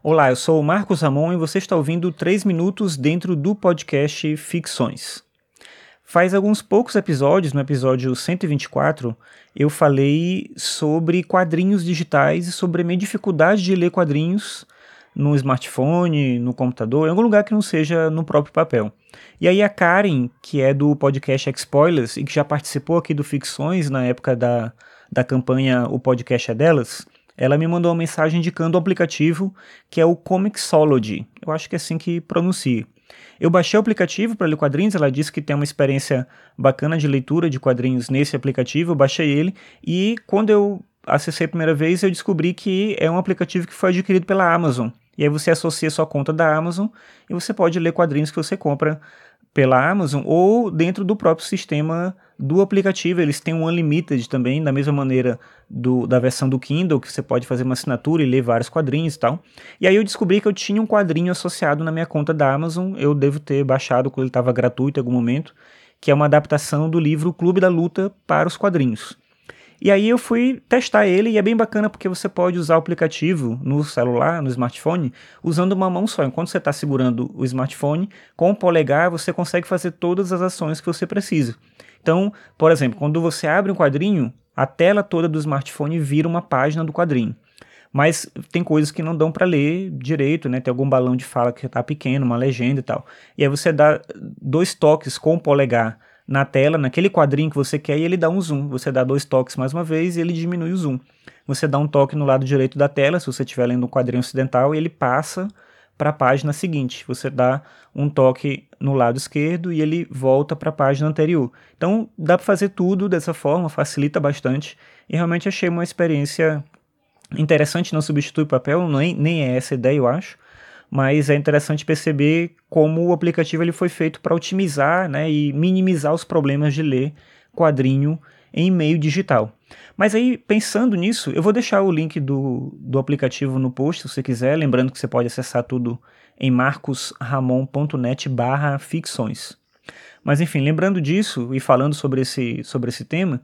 Olá, eu sou o Marcos Ramon e você está ouvindo 3 minutos dentro do podcast Ficções. Faz alguns poucos episódios, no episódio 124, eu falei sobre quadrinhos digitais e sobre a minha dificuldade de ler quadrinhos no smartphone, no computador, em algum lugar que não seja no próprio papel. E aí a Karen, que é do podcast Spoilers e que já participou aqui do Ficções na época da, da campanha O Podcast é Delas, ela me mandou uma mensagem indicando o aplicativo que é o Comixology. Eu acho que é assim que pronuncia. Eu baixei o aplicativo para ler quadrinhos, ela disse que tem uma experiência bacana de leitura de quadrinhos nesse aplicativo, eu baixei ele e quando eu acessei a primeira vez eu descobri que é um aplicativo que foi adquirido pela Amazon. E aí você associa sua conta da Amazon e você pode ler quadrinhos que você compra pela Amazon ou dentro do próprio sistema do aplicativo. Eles têm um Unlimited também, da mesma maneira do, da versão do Kindle, que você pode fazer uma assinatura e ler vários quadrinhos e tal. E aí eu descobri que eu tinha um quadrinho associado na minha conta da Amazon. Eu devo ter baixado quando ele estava gratuito em algum momento, que é uma adaptação do livro Clube da Luta para os quadrinhos. E aí eu fui testar ele e é bem bacana porque você pode usar o aplicativo no celular, no smartphone, usando uma mão só. Enquanto você está segurando o smartphone, com o polegar você consegue fazer todas as ações que você precisa. Então, por exemplo, quando você abre um quadrinho, a tela toda do smartphone vira uma página do quadrinho. Mas tem coisas que não dão para ler direito, né? Tem algum balão de fala que está pequeno, uma legenda e tal. E aí você dá dois toques com o polegar na tela, naquele quadrinho que você quer, e ele dá um zoom. Você dá dois toques mais uma vez e ele diminui o zoom. Você dá um toque no lado direito da tela, se você estiver lendo um quadrinho ocidental, e ele passa para a página seguinte. Você dá um toque no lado esquerdo e ele volta para a página anterior. Então dá para fazer tudo dessa forma, facilita bastante. E realmente achei uma experiência interessante, não substitui o papel, nem, nem é essa a ideia, eu acho mas é interessante perceber como o aplicativo ele foi feito para otimizar né, e minimizar os problemas de ler quadrinho em meio digital. Mas aí, pensando nisso, eu vou deixar o link do, do aplicativo no post, se você quiser, lembrando que você pode acessar tudo em marcosramon.net barra ficções. Mas enfim, lembrando disso e falando sobre esse, sobre esse tema,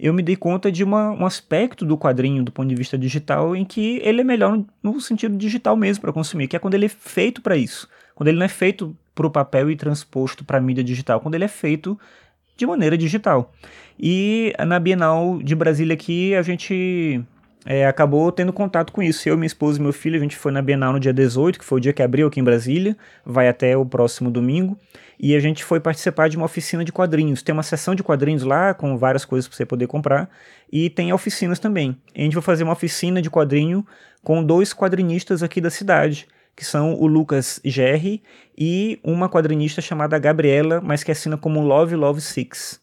eu me dei conta de uma, um aspecto do quadrinho do ponto de vista digital em que ele é melhor no, sentido digital mesmo para consumir, que é quando ele é feito para isso. Quando ele não é feito para o papel e transposto para a mídia digital, quando ele é feito de maneira digital. E na Bienal de Brasília aqui a gente é, acabou tendo contato com isso. Eu, minha esposa e meu filho, a gente foi na Bienal no dia 18, que foi o dia que abriu aqui em Brasília, vai até o próximo domingo, e a gente foi participar de uma oficina de quadrinhos. Tem uma seção de quadrinhos lá, com várias coisas para você poder comprar, e tem oficinas também. A gente vai fazer uma oficina de quadrinho com dois quadrinistas aqui da cidade, que são o Lucas Gerri e uma quadrinista chamada Gabriela, mas que assina como Love Love Six.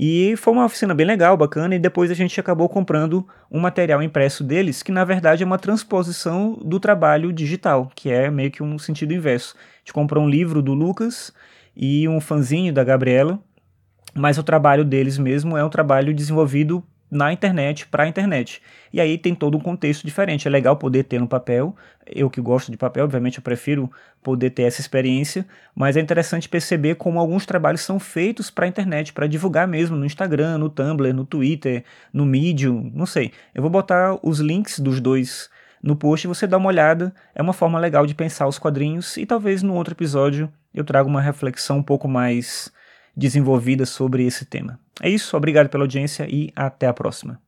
E foi uma oficina bem legal, bacana, e depois a gente acabou comprando um material impresso deles, que na verdade é uma transposição do trabalho digital, que é meio que um sentido inverso. A gente comprou um livro do Lucas e um fanzinho da Gabriela, mas o trabalho deles mesmo é um trabalho desenvolvido na internet para a internet. E aí tem todo um contexto diferente. É legal poder ter no papel. Eu que gosto de papel, obviamente eu prefiro poder ter essa experiência, mas é interessante perceber como alguns trabalhos são feitos para a internet, para divulgar mesmo no Instagram, no Tumblr, no Twitter, no Medium, não sei. Eu vou botar os links dos dois no post e você dá uma olhada. É uma forma legal de pensar os quadrinhos e talvez no outro episódio eu traga uma reflexão um pouco mais desenvolvida sobre esse tema. É isso, obrigado pela audiência e até a próxima.